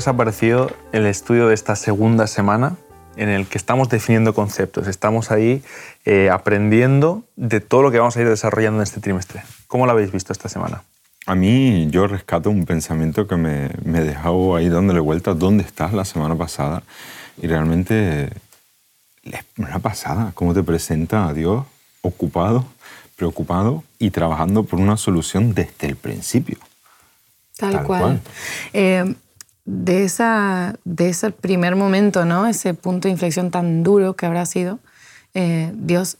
¿qué os ha parecido el estudio de esta segunda semana en el que estamos definiendo conceptos? Estamos ahí eh, aprendiendo de todo lo que vamos a ir desarrollando en este trimestre. ¿Cómo lo habéis visto esta semana? A mí yo rescato un pensamiento que me, me dejado ahí dándole vuelta. ¿Dónde estás la semana pasada? Y realmente la semana pasada, cómo te presenta a Dios ocupado, preocupado y trabajando por una solución desde el principio. Tal, cual. Eh, de, esa, de ese primer momento, ¿no? ese punto de inflexión tan duro que habrá sido, eh, Dios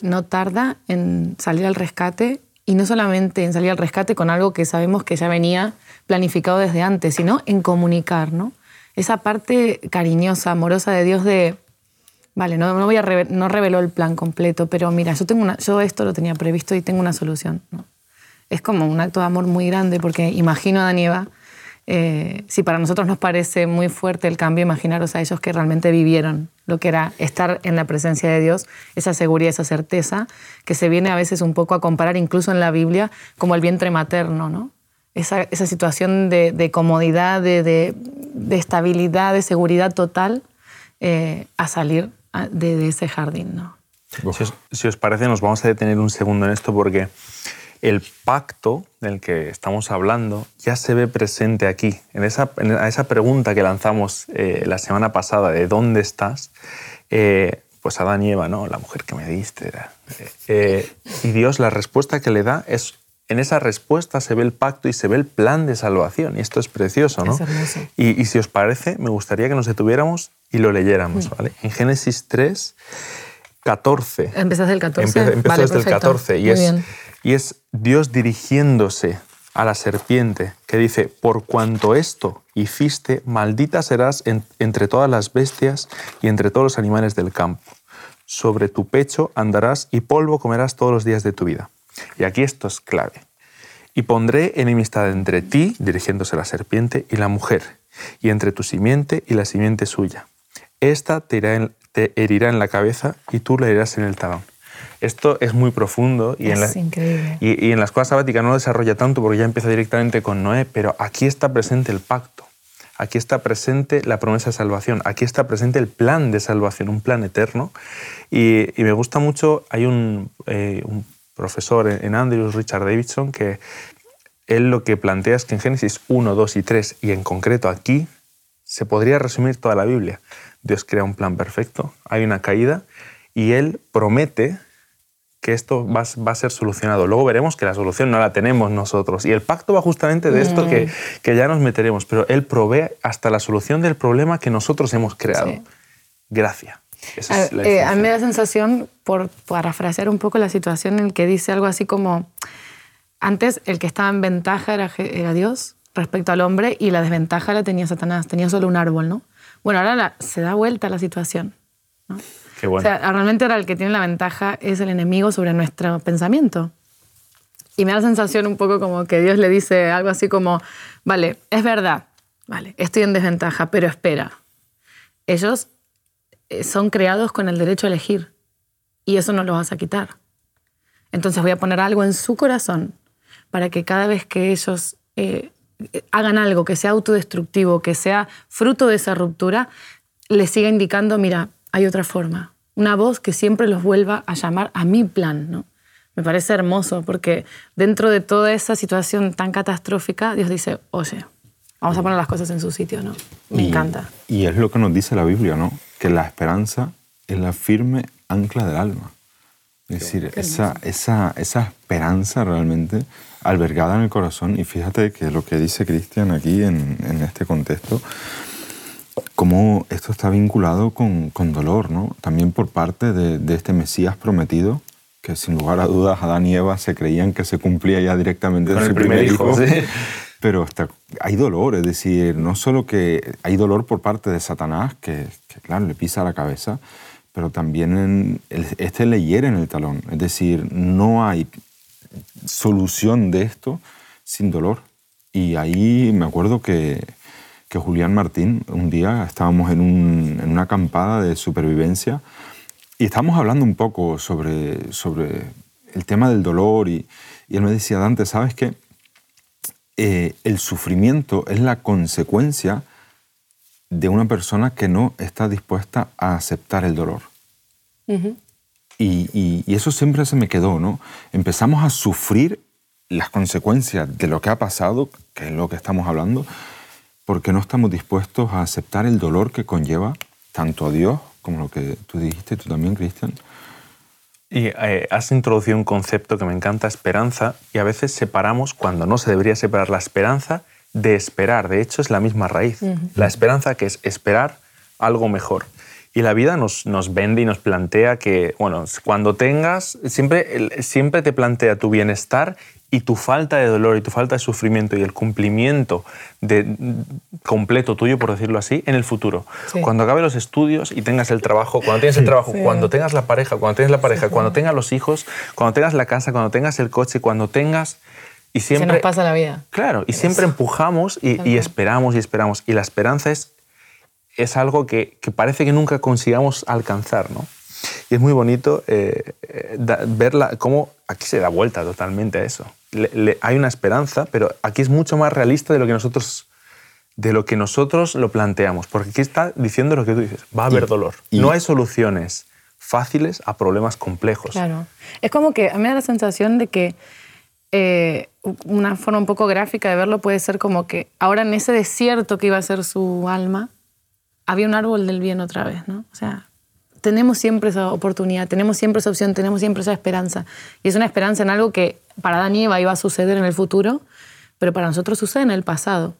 no tarda en salir al rescate y no solamente en salir al rescate con algo que sabemos que ya venía planificado desde antes, sino en comunicar, ¿no? Esa parte cariñosa, amorosa de Dios de, vale, no, no voy a no reveló el plan completo, pero mira, yo tengo una, yo esto lo tenía previsto y tengo una solución, ¿no? Es como un acto de amor muy grande porque imagino a Daniela eh, si para nosotros nos parece muy fuerte el cambio, imaginaros a ellos que realmente vivieron lo que era estar en la presencia de Dios, esa seguridad, esa certeza, que se viene a veces un poco a comparar incluso en la Biblia como el vientre materno, ¿no? Esa, situación de, comodidad, de, estabilidad, de seguridad total eh, a salir de, ese jardín, ¿no? Si os, si os parece, nos vamos a detener un segundo en esto porque el pacto del que estamos hablando ya se ve presente aquí, en esa, esa pregunta que lanzamos eh, la semana pasada de ¿dónde estás? Eh, pues Adán y Eva, ¿no? La mujer que me diste. Eh, y Dios, la respuesta que le da es, en esa respuesta se ve el pacto y se ve el plan de salvación. Y esto es precioso, ¿no? y, si os parece, me gustaría que nos detuviéramos y lo leyéramos, mm. ¿vale? En Génesis 3, 14. Empezás del 14. Empezó desde el 14 y es, y es Dios dirigiéndose a la serpiente que dice, por cuanto esto hiciste, maldita serás entre todas las bestias y entre todos los animales del campo. Sobre tu pecho andarás y polvo comerás todos los días de tu vida. Y aquí esto es clave. Y pondré enemistad entre ti, dirigiéndose a la serpiente, y la mujer, y entre tu simiente y la simiente suya. Esta te, te herirá en la cabeza y tú la herirás en el talón. Esto es muy profundo y, en, y, en la escuela sabática no lo desarrolla tanto porque ya empieza directamente con Noé, pero aquí está presente el pacto, aquí está presente la promesa de salvación, aquí está presente el plan de salvación, un plan eterno. Y, me gusta mucho, hay un, eh, un profesor en Andrews, Richard Davidson, que él lo que plantea es que en Génesis 1, 2 y 3, y en concreto aquí, se podría resumir toda la Biblia. Dios crea un plan perfecto, hay una caída y Él promete que esto va, a ser solucionado. Luego veremos que la solución no la tenemos nosotros. Y el pacto va justamente de esto que, mm. que, ya nos meteremos, pero Él provee hasta la solución del problema que nosotros hemos creado. Gracia. Eh, a, mí me da sensación, por parafrasear un poco la situación, en que dice algo así como, antes el que estaba en ventaja era, era Dios respecto al hombre y la desventaja la tenía Satanás, tenía solo un árbol, ¿no? Bueno, ahora se da vuelta la situación. ¿no? O sea, realmente ahora el que tiene la ventaja es el enemigo sobre nuestro pensamiento. Y me da la sensación un poco como que Dios le dice algo así como, vale, es verdad, vale, estoy en desventaja, pero espera. Ellos eh, son creados con el derecho a elegir y eso no lo vas a quitar. Entonces voy a poner algo en su corazón para que cada vez que ellos eh, hagan algo que sea autodestructivo, que sea fruto de esa ruptura, les siga indicando, mira, hay otra forma. Una voz que siempre los vuelva a llamar a mi plan, ¿no? Me parece hermoso porque dentro de toda esa situación tan catastrófica, Dios dice, oye, vamos a poner las cosas en su sitio, ¿no? Me encanta. Y es lo que nos dice la Biblia, ¿no? Que la esperanza es la firme ancla del alma. Es decir, esa, esa, esa esperanza realmente albergada en el corazón, y fíjate que lo que dice Cristian aquí en, en este contexto, cómo esto está vinculado con, con dolor, ¿no? También por parte de, de, este Mesías prometido, que sin lugar a dudas Adán y Eva se creían que se cumplía ya directamente con el primer hijo. Pero hay dolor, es decir, no solo que hay dolor por parte de Satanás, que, claro, le pisa la cabeza, pero también este le hiere en el talón. Es decir, no hay solución de esto sin dolor. Y ahí me acuerdo que, que Julián Martín, un día estábamos en, una acampada de supervivencia y estábamos hablando un poco sobre, sobre el tema del dolor y, él me decía, Dante, ¿sabes qué? eh, el sufrimiento es la consecuencia de una persona que no está dispuesta a aceptar el dolor. y, eso siempre se me quedó, ¿no? Empezamos a sufrir las consecuencias de lo que ha pasado, que es lo que estamos hablando, porque no estamos dispuestos a aceptar el dolor que conlleva tanto a Dios como lo que tú dijiste, tú también, Cristian. Y eh, has introducido un concepto que me encanta, esperanza, y a veces separamos, cuando no se debería separar la esperanza, de esperar. De hecho, es la misma raíz. La esperanza que es esperar algo mejor. Y la vida nos, nos vende y nos plantea que, bueno, cuando tengas, siempre, siempre te plantea tu bienestar y tu falta de dolor y tu falta de sufrimiento y el cumplimiento de, completo tuyo, por decirlo así, en el futuro. Cuando acabe los estudios y tengas el trabajo, cuando tienes el trabajo, cuando tengas la pareja, cuando tengas la pareja, cuando tengas los hijos, cuando tengas la casa, cuando tengas el coche, cuando tengas... Y siempre, Se nos pasa la vida. Claro, y siempre empujamos y, y, esperamos y esperamos. Y la esperanza es, es algo que, que parece que nunca consigamos alcanzar, ¿no? Y es muy bonito eh, eh verla, cómo aquí se da vuelta totalmente a eso. Hay una esperanza, pero aquí es mucho más realista de lo que nosotros de lo que nosotros lo planteamos, porque aquí está diciendo lo que tú dices, va a haber dolor. no hay soluciones fáciles a problemas complejos. Claro. Es como que a mí me da la sensación de que eh, una forma un poco gráfica de verlo puede ser como que ahora en ese desierto que iba a ser su alma, había un árbol del bien otra vez, ¿no? O sea, tenemos siempre esa oportunidad, tenemos siempre esa opción, tenemos siempre esa esperanza. Y es una esperanza en algo que para y Eva iba a suceder en el futuro, pero para nosotros sucede en el pasado.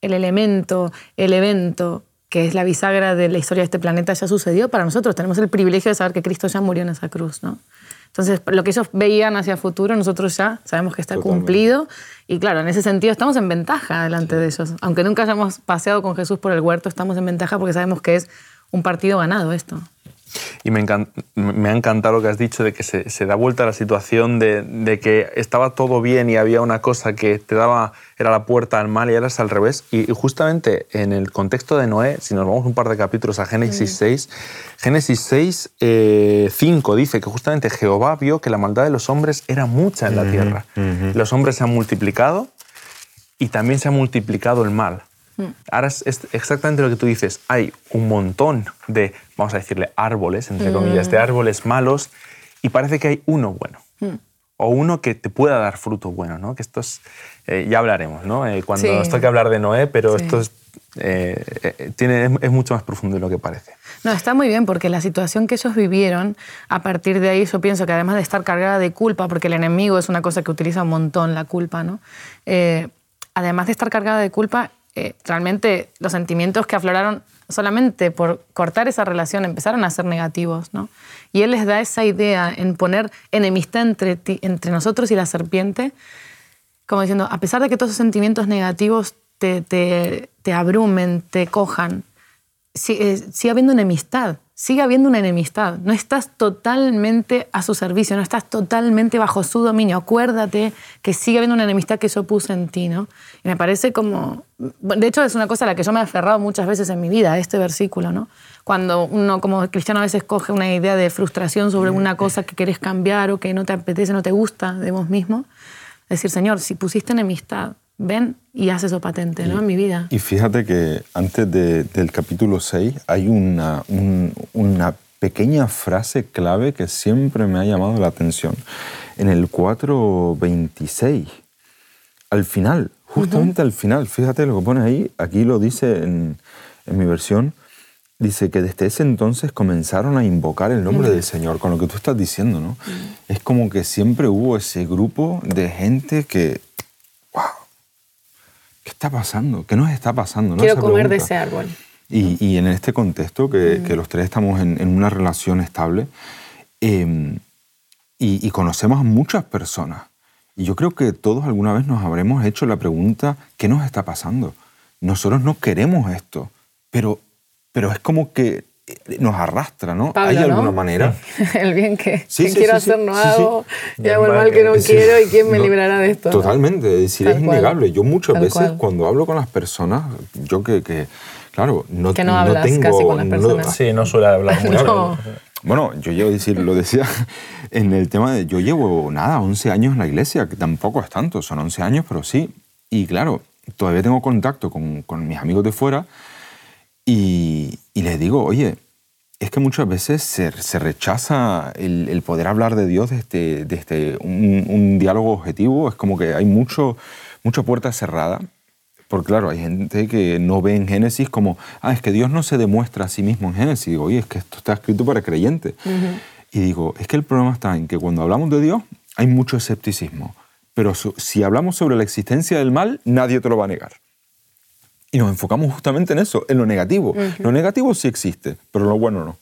El elemento, el evento que es la bisagra de la historia de este planeta ya sucedió para nosotros. Tenemos el privilegio de saber que Cristo ya murió en esa cruz, ¿no? Entonces, lo que ellos veían hacia el futuro, nosotros ya sabemos que está cumplido. Y claro, en ese sentido estamos en ventaja delante de ellos. Aunque nunca hayamos paseado con Jesús por el huerto, estamos en ventaja porque sabemos que es un partido ganado esto. Y me, me, ha encantado lo que has dicho de que se, da vuelta la situación de, que estaba todo bien y había una cosa que te daba, era la puerta al mal y ahora es al revés. Y, justamente en el contexto de Noé, si nos vamos un par de capítulos a Génesis 6, Génesis 6, 5 eh, dice que justamente Jehová vio que la maldad de los hombres era mucha en la tierra. Los hombres se han multiplicado y también se ha multiplicado el mal. Mm. Ahora es, exactamente lo que tú dices. Hay un montón de, vamos a decirle, árboles, entre comillas, de mm. árboles malos y parece que hay uno bueno. Mm. O uno que te pueda dar fruto bueno, ¿no? Que esto es, eh, ya hablaremos, ¿no? Eh, cuando nos toque hablar de Noé, pero esto es, eh, tiene, es mucho más profundo de lo que parece. No, está muy bien porque la situación que ellos vivieron, a partir de ahí yo pienso que además de estar cargada de culpa, porque el enemigo es una cosa que utiliza un montón, la culpa, ¿no? además de estar cargada de culpa, eh, realmente los sentimientos que afloraron solamente por cortar esa relación empezaron a ser negativos, ¿no? Y él les da esa idea en poner enemistad entre, nosotros y la serpiente, como diciendo, a pesar de que todos esos sentimientos negativos te, te, te abrumen, te cojan, eh, sigue habiendo enemistad sigue habiendo una enemistad. No estás totalmente a su servicio, no estás totalmente bajo su dominio. Acuérdate que sigue habiendo una enemistad que yo puse en ti, ¿no? Y me parece como... De hecho, es una cosa a la que yo me he aferrado muchas veces en mi vida, este versículo, ¿no? Cuando uno como cristiano a veces coge una idea de frustración sobre una cosa que querés cambiar o que no te apetece, no te gusta de vos mismo, decir, Señor, si pusiste enemistad, ven y haz eso patente ¿no? en mi vida. Y fíjate que antes del capítulo 6 hay una, una pequeña frase clave que siempre me ha llamado la atención. En el 4.26, al final, justamente al final, fíjate lo que pone ahí, aquí lo dice en, en, mi versión, dice que desde ese entonces comenzaron a invocar el nombre del Señor, con lo que tú estás diciendo, ¿no? Es como que siempre hubo ese grupo de gente que, wow, ¿qué está pasando? ¿Qué nos está pasando? Quiero comer de ese árbol. Y, en este contexto, que, los tres estamos en, una relación estable, em, y, conocemos a muchas personas, y yo creo que todos alguna vez nos habremos hecho la pregunta, ¿qué nos está pasando? Nosotros no queremos esto, pero, pero es como que nos arrastra, ¿no? ¿Hay alguna manera? el bien que, quiero hacer no hago, y hago el mal que no quiero, ¿y quién me librará de esto? Totalmente, es decir, es innegable. Yo muchas veces cuando hablo con las personas, yo que, que claro, no, que no, hablas tengo, casi con las personas. sí, no suele hablar muy Bueno, yo llevo, decir, lo decía en el tema de, yo llevo nada, 11 años en la iglesia, que tampoco es tanto, son 11 años, pero sí, Y claro, todavía tengo contacto con, con mis amigos de fuera y, y, les digo, oye, es que muchas veces se, se rechaza el, el, poder hablar de Dios desde, desde un, un, diálogo objetivo. Es como que hay mucho, mucha puerta cerrada. Porque claro, hay gente que no ve en Génesis como, ah, es que Dios no se demuestra a sí mismo en Génesis. digo, oye, es que esto está escrito para creyentes. Uh Y digo, es que el problema está en que cuando hablamos de Dios hay mucho escepticismo. Pero si hablamos sobre la existencia del mal, nadie te lo va a negar. Y nos enfocamos justamente en eso, en lo negativo. Uh -huh. Lo negativo sí existe, pero lo bueno no.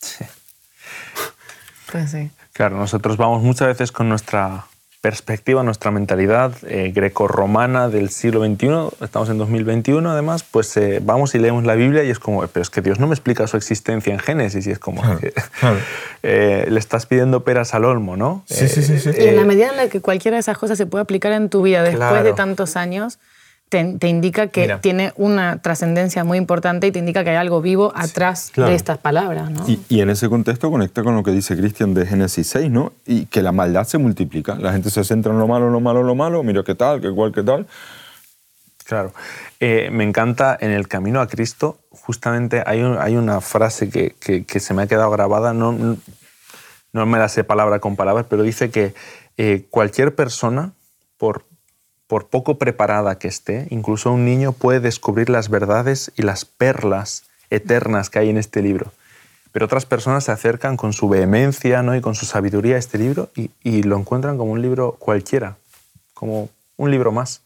Sí. Pues sí. Claro, nosotros vamos muchas veces con nuestra perspectiva, nuestra mentalidad eh, greco-romana del siglo XXI, estamos en 2021 además, pues eh, vamos y leemos la Biblia y es como, pero es que Dios no me explica su existencia en Génesis y es como, Claro, que, claro. eh, le estás pidiendo peras al olmo, ¿no? Sí, sí, sí, sí. Y en la medida en la que cualquiera de esas cosas se puede aplicar en tu vida después Claro. de tantos años, te, te indica que Mira. tiene una trascendencia muy importante y te indica que hay algo vivo atrás claro. de estas palabras, ¿no? Y, y en ese contexto conecta con lo que dice Cristian de Génesis 6, ¿no? Y que la maldad se multiplica. La gente se centra en lo malo, lo malo, lo malo, mira qué tal, qué cual, qué tal. Claro. Eh, me encanta en el camino a Cristo, justamente hay, un- hay una frase que, que- que se me ha quedado grabada, no, no me la sé palabra con palabra, pero dice que eh, cualquier persona, por, por poco preparada que esté, incluso un niño puede descubrir las verdades y las perlas eternas que hay en este libro. Pero otras personas se acercan con su vehemencia ¿no? y con su sabiduría a este libro y, y lo encuentran como un libro cualquiera, como un libro más.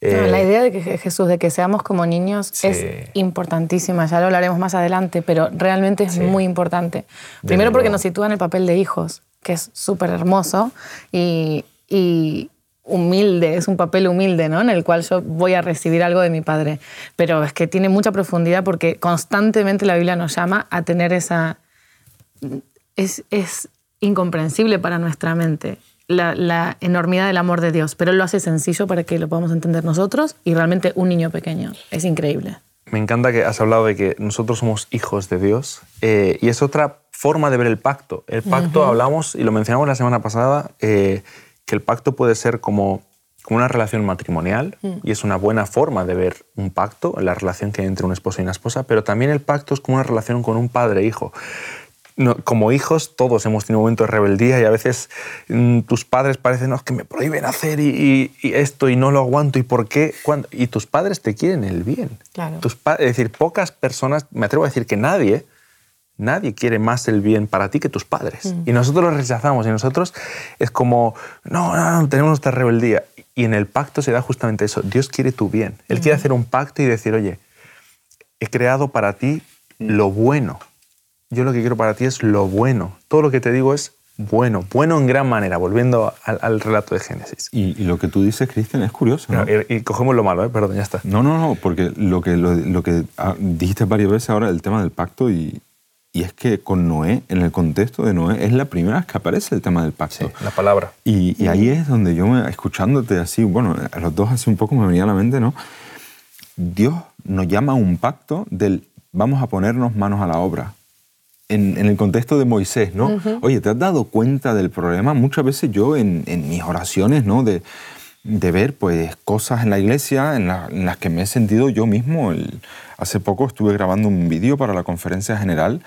No, Eh, la idea de que Je- Jesús, de que seamos como niños, Sí. es importantísima. Ya lo hablaremos más adelante, pero realmente es Sí. muy importante. Primero porque nos sitúa en el papel de hijos, que es súper hermoso y, y humilde, es un papel humilde, ¿no? En el cual yo voy a recibir algo de mi padre. Pero es que tiene mucha profundidad porque constantemente la Biblia nos llama a tener esa... Es, es incomprensible para nuestra mente la, la enormidad del amor de Dios, pero Él lo hace sencillo para que lo podamos entender nosotros y realmente un niño pequeño. Es increíble. Me encanta que has hablado de que nosotros somos hijos de Dios eh, y es otra forma de ver el pacto. El pacto, hablamos y lo mencionamos la semana pasada, eh, que el pacto puede ser como, como una relación matrimonial y es una buena forma de ver un pacto, la relación que hay entre un esposo y una esposa, pero también el pacto es como una relación con un padre e hijo. No, como hijos todos hemos tenido momentos de rebeldía y a veces mm, tus padres parecen "No, es que me prohíben hacer y, y- y esto y no lo aguanto y por qué ¿Cuándo?". y tus padres te quieren el bien Claro. tus es decir pocas personas me atrevo a decir que nadie nadie quiere más el bien para ti que tus padres y nosotros lo rechazamos y nosotros es como no, no, no tenemos nuestra rebeldía y en el pacto se da justamente eso Dios quiere tu bien él quiere hacer un pacto y decir oye he creado para ti lo bueno yo lo que quiero para ti es lo bueno. Todo lo que te digo es bueno, bueno en gran manera, volviendo al, al relato de Génesis. Y, y lo que tú dices, Cristian, es curioso. ¿no? Y, y cogemos lo malo, ¿eh? perdón, ya está. No, no, no, porque lo que, lo, lo que ah, dijiste varias veces ahora, el tema del pacto, y, y es que con Noé, en el contexto de Noé, es la primera vez que aparece el tema del pacto. la palabra. Y, y ahí es donde yo, me, escuchándote así, bueno, a los dos así un poco me venía a la mente, ¿no? Dios nos llama a un pacto del vamos a ponernos manos a la obra. En, en el contexto de Moisés, ¿no? Oye, ¿te has dado cuenta del problema? Muchas veces yo en, en mis oraciones, ¿no? De, de ver pues cosas en la iglesia en, la- en las que me he sentido yo mismo. Hace poco estuve grabando un vídeo para la conferencia general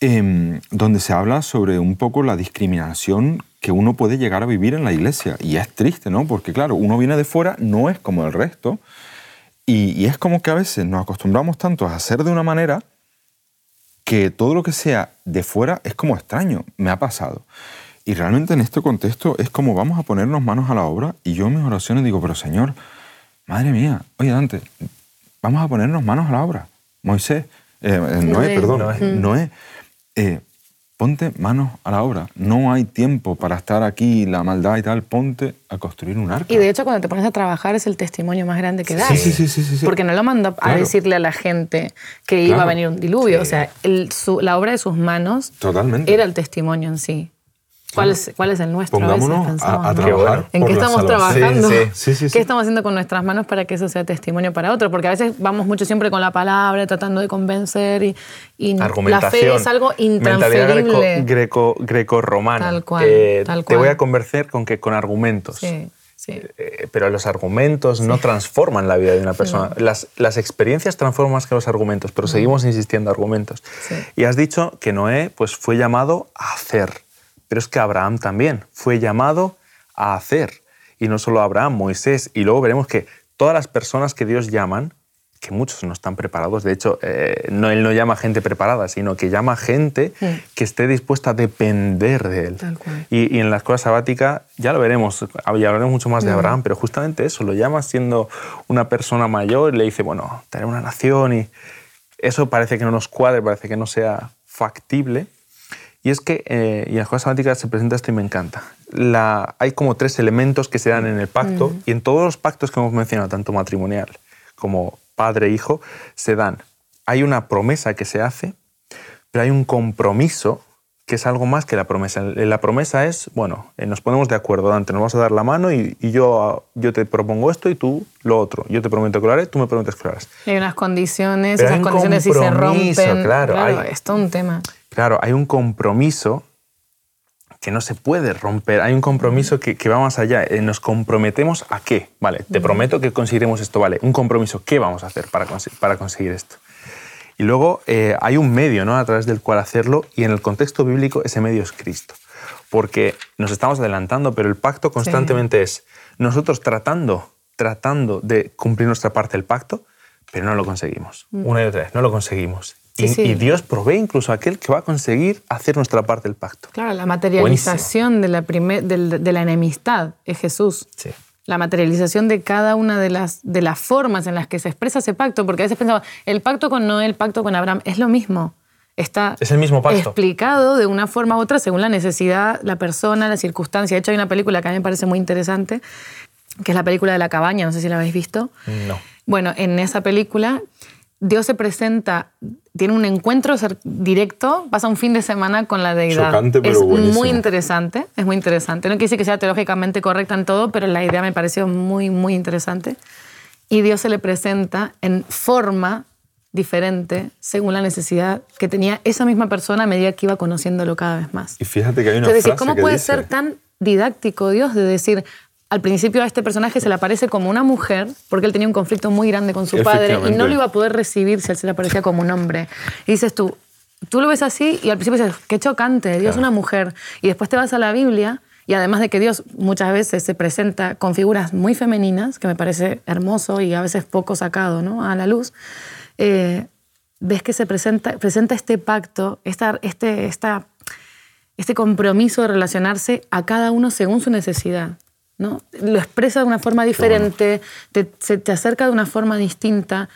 em, donde se habla sobre un poco la discriminación que uno puede llegar a vivir en la iglesia. Y es triste, ¿no? Porque claro, uno viene de fuera, no es como el resto. Y es como que a veces nos acostumbramos tanto a hacer de una manera que todo lo que sea de fuera es como extraño. Me ha pasado. Y realmente en este contexto es como vamos a ponernos manos a la obra y yo en mis oraciones digo, pero Señor, madre mía, oye Dante, vamos a ponernos manos a la obra. Moisés, eh, eh, Noé, perdón, Noé. Noé, eh, ponte manos a la obra. No hay tiempo para estar aquí, la maldad y tal, ponte a construir un arca. Y de hecho, cuando te pones a trabajar es el testimonio más grande que das. Sí, sí, sí, sí, sí, sí. Porque no lo mandó a Claro. decirle a la gente que iba a venir un diluvio. O sea, el- su- la obra de sus manos Totalmente. era el testimonio en sí. ¿Cuál, es, ¿Cuál es el nuestro? a veces Pongámonos pensamos, a, a ¿no? trabajar. ¿En qué estamos trabajando? Sí, sí, sí, sí. ¿Qué estamos haciendo con nuestras manos para que eso sea testimonio para otro? Porque a veces vamos mucho siempre con la palabra, tratando de convencer y, y la fe es algo intransferible. greco, greco, greco-romana. Tal cual, Eh, tal Te voy a convencer con que con argumentos. Sí. Eh, pero los argumentos no transforman la vida de una persona. Las, las, experiencias transforman más que los argumentos, pero seguimos insistiendo argumentos. Y has dicho que Noé pues, fue llamado a hacer, pero es que Abraham también fue llamado a hacer. Y no solo Abraham, Moisés, y luego veremos que todas las personas que Dios llaman que muchos no están preparados. De hecho, eh, no, él no llama gente preparada, sino que llama gente que esté dispuesta a depender de él. Y, en la escuela sabática ya lo veremos, hablaremos mucho más de. Abraham, pero justamente eso, lo llama siendo una persona mayor y le dice, bueno, tener una nación y eso parece que no nos cuadre, parece que no sea factible. Y es que eh, y en la escuela sabática se presenta esto y me encanta. La, hay como tres elementos que se dan en el pacto mm. y en todos los pactos que hemos mencionado, tanto matrimonial como padre e se dan. Hay una promesa que se hace, pero hay un compromiso que es algo más que la promesa. La promesa es, bueno, eh, nos ponemos de acuerdo, Dante, nos vamos a dar la mano y, yo, yo te propongo esto y tú lo otro. Yo te prometo que lo haré, tú me prometes que lo harás. Hay unas condiciones, esas condiciones si se rompen. Claro, claro es todo un tema. Claro, hay un compromiso que no se puede romper. Hay un compromiso que, va más allá. Eh, nos comprometemos a qué. Vale, te prometo que conseguiremos esto. Vale, un compromiso. ¿Qué vamos a hacer para, para conseguir esto? Y luego eh, hay un medio ¿no? a través del cual hacerlo y en el contexto bíblico ese medio es Cristo. Porque nos estamos adelantando, pero el pacto constantemente es nosotros tratando, tratando de cumplir nuestra parte del pacto, pero no lo conseguimos. Una y otra vez, no lo conseguimos y, Dios provee incluso a aquel que va a conseguir hacer nuestra parte del pacto. Claro, la materialización de la, de, la, enemistad es Jesús. Sí. La materialización de cada una de las, de las formas en las que se expresa ese pacto, porque a veces pensaba, el pacto con Noé, el pacto con Abraham, es lo mismo. Está es el mismo pacto. explicado de una forma u otra según la necesidad, la persona, la circunstancia. De hecho, hay una película que a mí me parece muy interesante, que es la película de la cabaña, no sé si la habéis visto. No. Bueno, en esa película Dios se presenta, tiene un encuentro directo, pasa un fin de semana con la deidad. es muy interesante, es muy interesante. No quiere decir que sea teológicamente correcta en todo, pero la idea me pareció muy, muy interesante. Y Dios se le presenta en forma diferente según la necesidad que tenía esa misma persona a medida que iba conociéndolo cada vez más. Y fíjate que hay una Entonces, frase ¿cómo puede ser tan didáctico Dios de decir, al principio a este personaje se le aparece como una mujer, porque él tenía un conflicto muy grande con su padre y no lo iba a poder recibir si él se le aparecía como un hombre. Y dices tú, tú lo ves así y al principio dices, qué chocante, Dios es una mujer. Y después te vas a la Biblia y además de que Dios muchas veces se presenta con figuras muy femeninas, que me parece hermoso y a veces poco sacado ¿no? a la luz, eh, ves que se presenta, presenta este pacto, esta, este, esta, este compromiso de relacionarse a cada uno según su necesidad. Lo expresa de una forma diferente, te, se te acerca de una forma distinta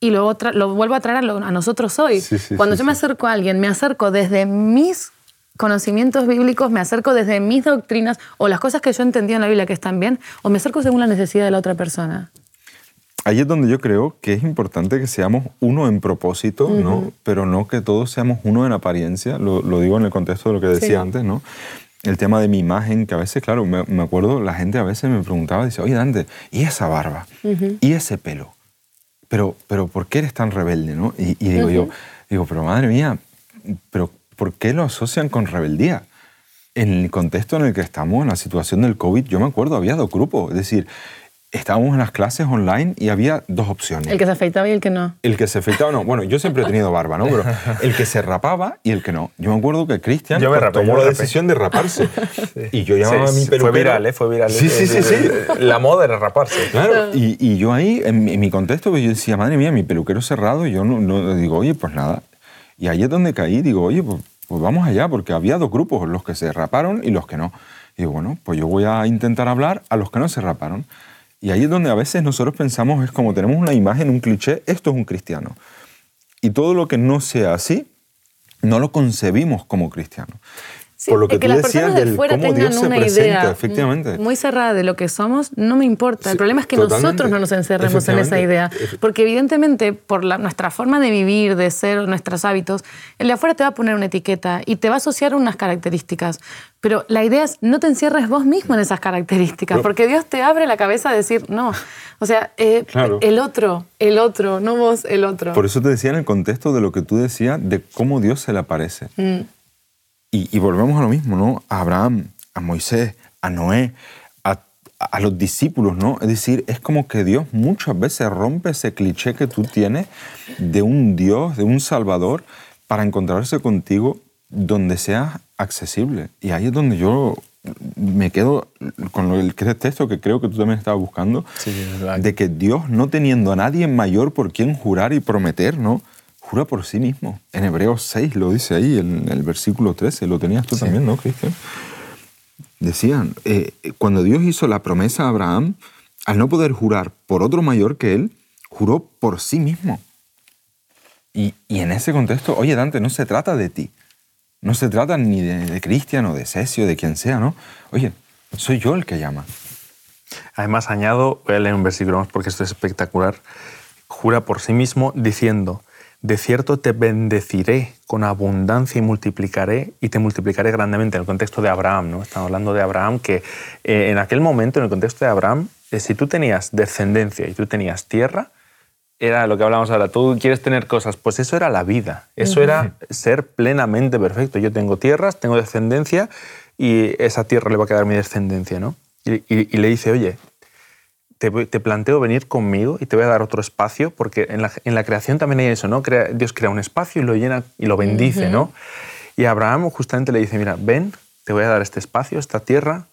y lo, lo vuelvo a traer a, nosotros hoy. Cuando yo me acerco a alguien, me acerco desde mis conocimientos bíblicos, me acerco desde mis doctrinas o las cosas que yo entendí en la Biblia que están bien, o me acerco según la necesidad de la otra persona. Ahí es donde yo creo que es importante que seamos uno en propósito, ¿no? pero no que todos seamos uno en apariencia, lo, digo en el contexto de lo que decía antes, ¿no? El tema de mi imagen, que a veces, claro, me, acuerdo, la gente a veces me preguntaba, dice, oye Dante, ¿y esa barba? ¿Y ese pelo? Pero, pero ¿por qué eres tan rebelde? ¿no? Y, digo yo, digo, pero madre mía, pero ¿por qué lo asocian con rebeldía? En el contexto en el que estamos, en la situación del COVID, yo me acuerdo, había dos grupos, es decir, estábamos en las clases online y había dos opciones. El que se afeitaba y el que no. El que se afeitaba, no. Bueno, yo siempre he tenido barba, ¿no? Pero el que se rapaba y el que no. Yo me acuerdo que Cristian tomó la decisión de raparse. Y yo llamaba a mi peluquero. Fue viral, ¿eh? Fue viral. Sí, sí, sí, sí. La moda era raparse. Claro. Y, y yo ahí, en mi, contexto, pues yo decía, madre mía, mi peluquero cerrado. Y yo no, no, digo, oye, pues nada. Y ahí es donde caí. Digo, oye, pues, pues vamos allá, porque había dos grupos, los que se raparon y los que no. Y digo, bueno, pues yo voy a intentar hablar a los que no se raparon. Y ahí es donde a veces nosotros pensamos, es como tenemos una imagen, un cliché, esto es un cristiano. Y todo lo que no sea así, no lo concebimos como cristiano por lo que, tú decías del cómo Dios se presenta, efectivamente. Muy cerrada de lo que somos, no me importa. el problema es que nosotros no nos encerremos en esa idea. Porque evidentemente, por la, nuestra forma de vivir, de ser, nuestros hábitos, el de afuera te va a poner una etiqueta y te va a asociar unas características. Pero la idea es no te encierres vos mismo en esas características, porque Dios te abre la cabeza a decir, no, o sea, eh, el otro, el otro, no vos, el otro. Por eso te decía en el contexto de lo que tú decías, de cómo Dios se le aparece. Mm. Y, volvemos a lo mismo, ¿no? A Abraham, a Moisés, a Noé, a, a los discípulos, ¿no? Es decir, es como que Dios muchas veces rompe ese cliché que tú tienes de un Dios, de un Salvador, para encontrarse contigo donde sea accesible. Y ahí es donde yo me quedo con el texto que creo que tú también estabas buscando, de que Dios, no teniendo a nadie mayor por quien jurar y prometer, ¿no? Jura por sí mismo. En Hebreos 6 lo dice ahí, en el versículo 13, lo tenías tú también, ¿no, Cristian? Decían, eh, cuando Dios hizo la promesa a Abraham, al no poder jurar por otro mayor que él, juró por sí mismo. Y, y en ese contexto, oye Dante, no se trata de ti, no se trata ni de, Cristian o de Cesio, de quien sea, ¿no? Oye, soy yo el que llama. Además, añado, voy a leer un versículo más porque esto es espectacular. Jura por sí mismo diciendo, de cierto te bendeciré con abundancia y multiplicaré y te multiplicaré grandemente en el contexto de Abraham, ¿no? Estamos hablando de Abraham que eh, en aquel momento, en el contexto de Abraham, eh, si tú tenías descendencia y tú tenías tierra, era lo que hablamos ahora, tú quieres tener cosas, pues eso era la vida, eso era ser plenamente perfecto. Yo tengo tierras, tengo descendencia y esa tierra le va a quedar mi descendencia, ¿no? Y, le dice, oye, te, planteo venir conmigo y te voy a dar otro espacio, porque en la, creación también hay eso, ¿no? Dios crea un espacio y lo llena y lo bendice, ¿no? Y Abraham justamente le dice, mira, ven, te voy a dar este espacio, esta tierra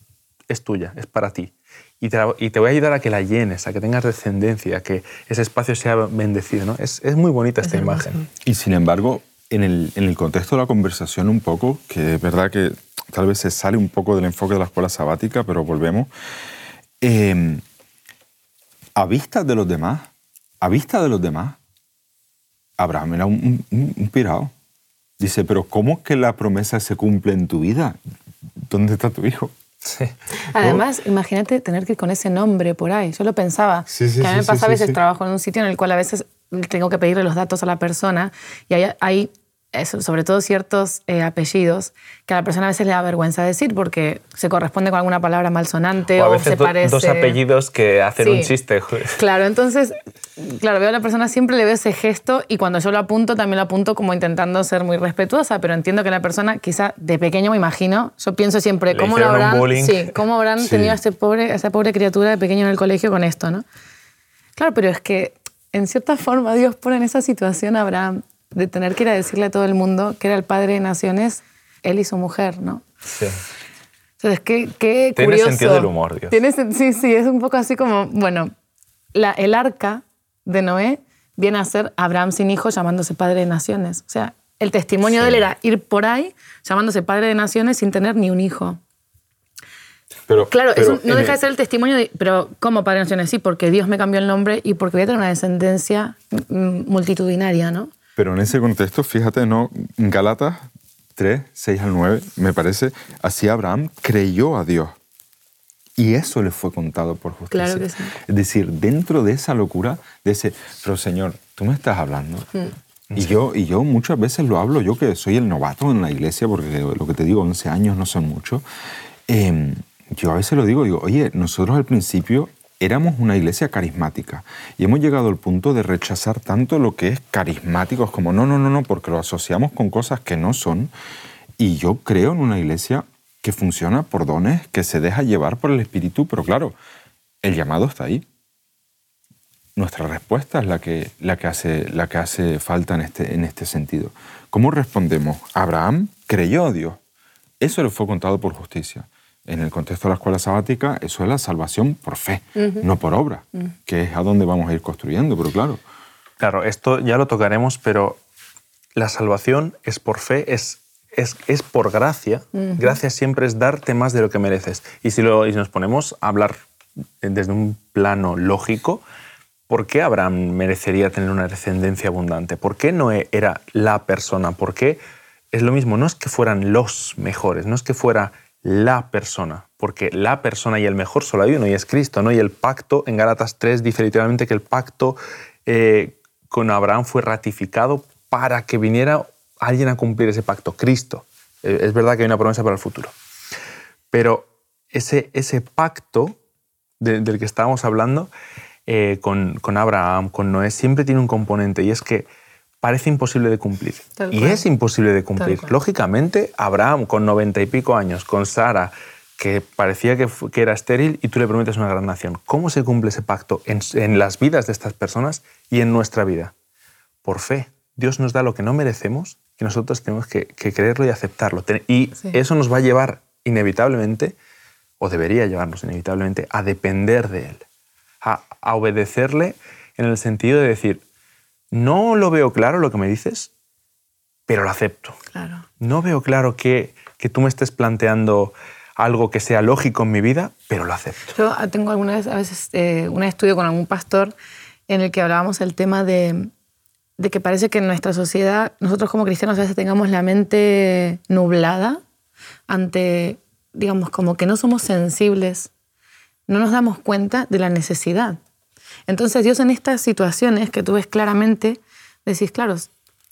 es tuya, es para ti y te, voy a ayudar a que la llenes, a que tengas descendencia, a que ese espacio sea bendecido. ¿no? Es, es muy bonita esta imagen. Y sin embargo, en el, en el, contexto de la conversación un poco, que es verdad que tal vez se sale un poco del enfoque de la escuela sabática, pero volvemos, em, a vista de los demás, a vista de los demás, Abraham era un, un, un pirado. Dice, pero ¿cómo es que la promesa se cumple en tu vida? ¿Dónde está tu hijo? Sí. Además, imagínate tener que ir con ese nombre por ahí. Yo lo pensaba. que a mí me pasa a veces trabajo en un sitio en el cual a veces tengo que pedirle los datos a la persona y hay, hay eso, sobre todo ciertos eh, apellidos que a la persona a veces le da vergüenza decir porque se corresponde con alguna palabra malsonante o, se parece. Dos apellidos que hacen un chiste. Claro, entonces, claro, veo a la persona, siempre le veo ese gesto y cuando yo lo apunto, también lo apunto como intentando ser muy respetuosa, pero entiendo que la persona, quizá de pequeño me imagino, yo pienso siempre, ¿cómo, lo habrán, sí, ¿cómo habrán tenido a, este pobre, a esa pobre criatura de pequeño en el colegio con esto, no? Claro, pero es que en cierta forma Dios pone en esa situación a Abraham de tener que ir a decirle a todo el mundo que era el padre de naciones, él y su mujer, ¿no? Sí. Entonces, qué, qué Tiene sentido del humor, Dios. Tiene, sí, sí, es un poco así como, bueno, la, el arca de Noé viene a ser Abraham sin hijo llamándose padre de naciones. O sea, el testimonio de él era ir por ahí llamándose padre de naciones sin tener ni un hijo. Pero, claro, no deja de ser el testimonio, de, pero ¿cómo Padre de Naciones? Sí, porque Dios me cambió el nombre y porque voy a tener una descendencia mm, multitudinaria, ¿no? Pero en ese contexto, fíjate, ¿no? Galatas 3, 6 al 9, me parece, así Abraham creyó a Dios. Y eso le fue contado por justicia. Claro que sí. Es decir, dentro de esa locura, de ese, pero Señor, tú me estás hablando. Mm. Y, yo, y yo muchas veces lo hablo, yo que soy el novato en la iglesia, porque lo que te digo, 11 años no son mucho. Em, yo a veces lo digo, digo, oye, nosotros al principio éramos una iglesia carismática y hemos llegado al punto de rechazar tanto lo que es carismático, es como no, no, no, no, porque lo asociamos con cosas que no son. Y yo creo en una iglesia que funciona por dones, que se deja llevar por el Espíritu, pero claro, el llamado está ahí. Nuestra respuesta es la que, la que, hace, la que hace falta en este, en este sentido. ¿Cómo respondemos? Abraham creyó a Dios. Eso le fue contado por justicia en el contexto de la escuela sabática, eso es la salvación por fe, no por obra, que es a donde vamos a ir construyendo, pero claro. Claro, esto ya lo tocaremos, pero la salvación es por fe, es, es, es por gracia. Gracia siempre es darte más de lo que mereces. Y si, lo, y nos ponemos a hablar desde un plano lógico, ¿por qué Abraham merecería tener una descendencia abundante? ¿Por qué no era la persona? ¿Por qué es lo mismo? No es que fueran los mejores, no es que fuera la persona, porque la persona y el mejor solo hay uno y es Cristo, ¿no? Y el pacto en Gálatas 3 dice que el pacto eh, con Abraham fue ratificado para que viniera alguien a cumplir ese pacto, Cristo. Eh, es verdad que hay una promesa para el futuro. Pero ese, ese pacto del que estábamos hablando eh, con, con Abraham, con Noé, siempre tiene un componente y es que parece imposible de cumplir. y es imposible de cumplir. Lógicamente, Abraham con noventa y pico años, con Sara, que parecía que, que, era estéril y tú le prometes una gran nación. ¿Cómo se cumple ese pacto en, en las vidas de estas personas y en nuestra vida? Por fe. Dios nos da lo que no merecemos y nosotros tenemos que, creerlo y aceptarlo. Y eso nos va a llevar inevitablemente, o debería llevarnos inevitablemente, a depender de Él, a, obedecerle en el sentido de decir, no lo veo claro lo que me dices, pero lo acepto. Claro. No veo claro que, que tú me estés planteando algo que sea lógico en mi vida, pero lo acepto. Yo tengo alguna vez, a veces, eh, un estudio con algún pastor en el que hablábamos el tema de, de que parece que en nuestra sociedad, nosotros como cristianos a veces tengamos la mente nublada ante, digamos, como que no somos sensibles, no nos damos cuenta de la necesidad. Entonces Dios en estas situaciones que tú ves claramente, decís, claro,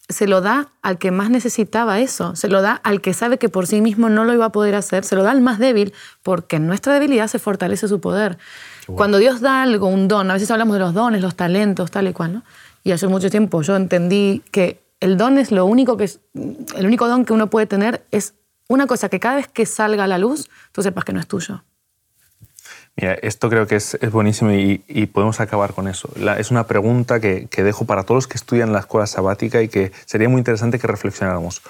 se lo da al que más necesitaba eso, se lo da al que sabe que por sí mismo no lo iba a poder hacer, se lo da al más débil, porque en nuestra debilidad se fortalece su poder. Cuando Dios da algo, un don, a veces hablamos de los dones, los talentos, tal y cual, ¿no? Y hace mucho tiempo yo entendí que el don es lo único que es, el único don que uno puede tener es una cosa que cada vez que salga a la luz, tú sepas que no es tuyo. Mira, esto creo que es, es buenísimo y, y, podemos acabar con eso. es una pregunta que, que, dejo para todos los que estudian la escuela sabática y que sería muy interesante que reflexionáramos.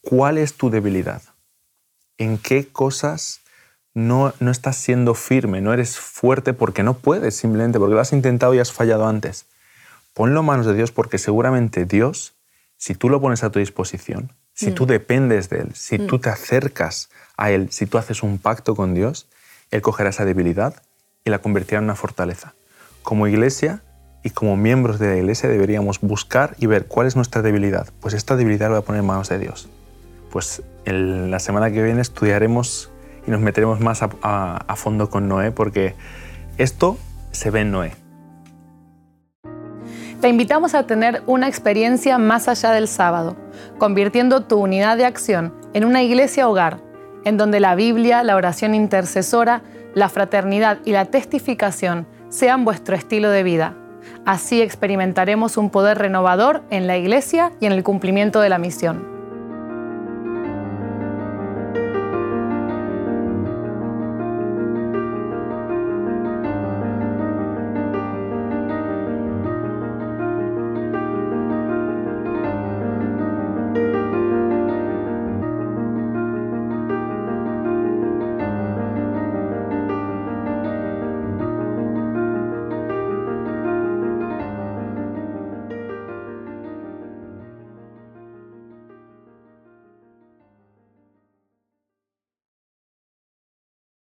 ¿Cuál es tu debilidad? ¿En qué cosas no, no estás siendo firme, no eres fuerte porque no puedes simplemente, porque lo has intentado y has fallado antes? ponlo en manos de Dios porque seguramente Dios, si tú lo pones a tu disposición, si tú mm. dependes de Él, si tú mm. te acercas a Él, si tú haces un pacto con Dios, Él cogerá esa debilidad y la convertirá en una fortaleza. Como iglesia y como miembros de la iglesia deberíamos buscar y ver cuál es nuestra debilidad. Pues esta debilidad la voy a poner en manos de Dios. Pues en la semana que viene estudiaremos y nos meteremos más a, a fondo con Noé porque esto se ve en Noé te invitamos a tener una experiencia más allá del sábado, convirtiendo tu unidad de acción en una iglesia hogar, en donde la Biblia, la oración intercesora, la fraternidad y la testificación sean vuestro estilo de vida. Así experimentaremos un poder renovador en la iglesia y en el cumplimiento de la misión.